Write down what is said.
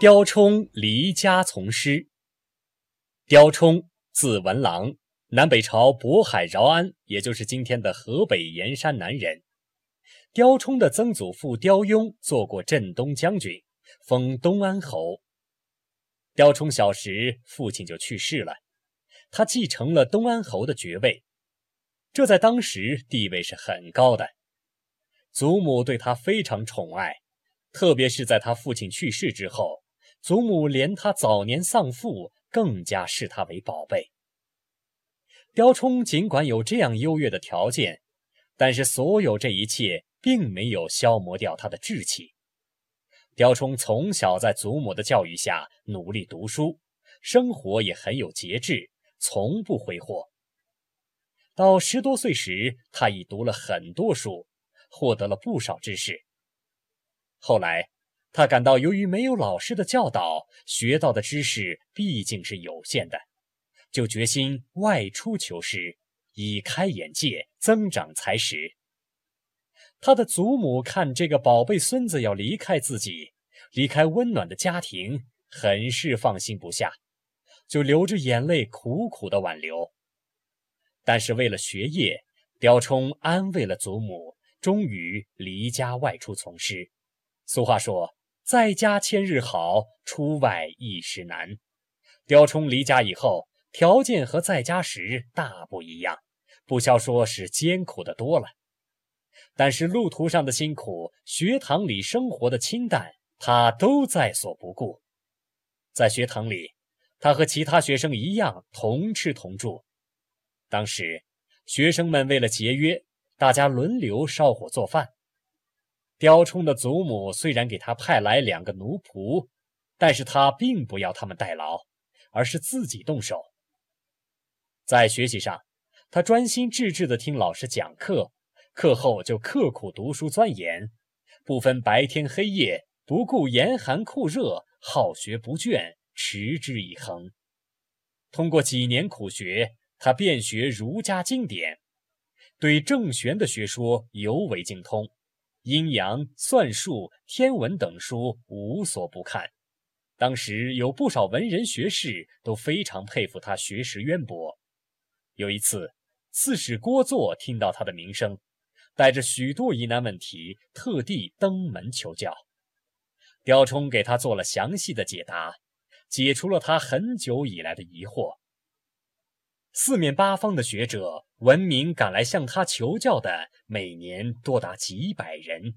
刁冲离家从师。刁冲，字文郎，南北朝渤海饶安，也就是今天的河北盐山南人。刁冲的曾祖父刁雍做过镇东将军，封东安侯。刁冲小时，父亲就去世了，他继承了东安侯的爵位，这在当时地位是很高的。祖母对他非常宠爱，特别是在他父亲去世之后。祖母怜他早年丧父，更加视他为宝贝。刁冲尽管有这样优越的条件，但是所有这一切并没有消磨掉他的志气。刁冲从小在祖母的教育下努力读书，生活也很有节制，从不挥霍。到十多岁时，他已读了很多书，获得了不少知识。后来。他感到，由于没有老师的教导，学到的知识毕竟是有限的，就决心外出求师，以开眼界，增长才识。他的祖母看这个宝贝孙子要离开自己，离开温暖的家庭，很是放心不下，就流着眼泪苦苦的挽留。但是为了学业，刁冲安慰了祖母，终于离家外出从师。俗话说。在家千日好，出外一时难。刁冲离家以后，条件和在家时大不一样，不消说是艰苦的多了。但是路途上的辛苦，学堂里生活的清淡，他都在所不顾。在学堂里，他和其他学生一样同吃同住。当时，学生们为了节约，大家轮流烧火做饭。刁冲的祖母虽然给他派来两个奴仆，但是他并不要他们代劳，而是自己动手。在学习上，他专心致志地听老师讲课，课后就刻苦读书钻研，不分白天黑夜，不顾严寒酷热，好学不倦，持之以恒。通过几年苦学，他遍学儒家经典，对正玄的学说尤为精通。阴阳、算术、天文等书无所不看，当时有不少文人学士都非常佩服他学识渊博。有一次，刺史郭作听到他的名声，带着许多疑难问题，特地登门求教。刁冲给他做了详细的解答，解除了他很久以来的疑惑。四面八方的学者闻名赶来向他求教的，每年多达几百人。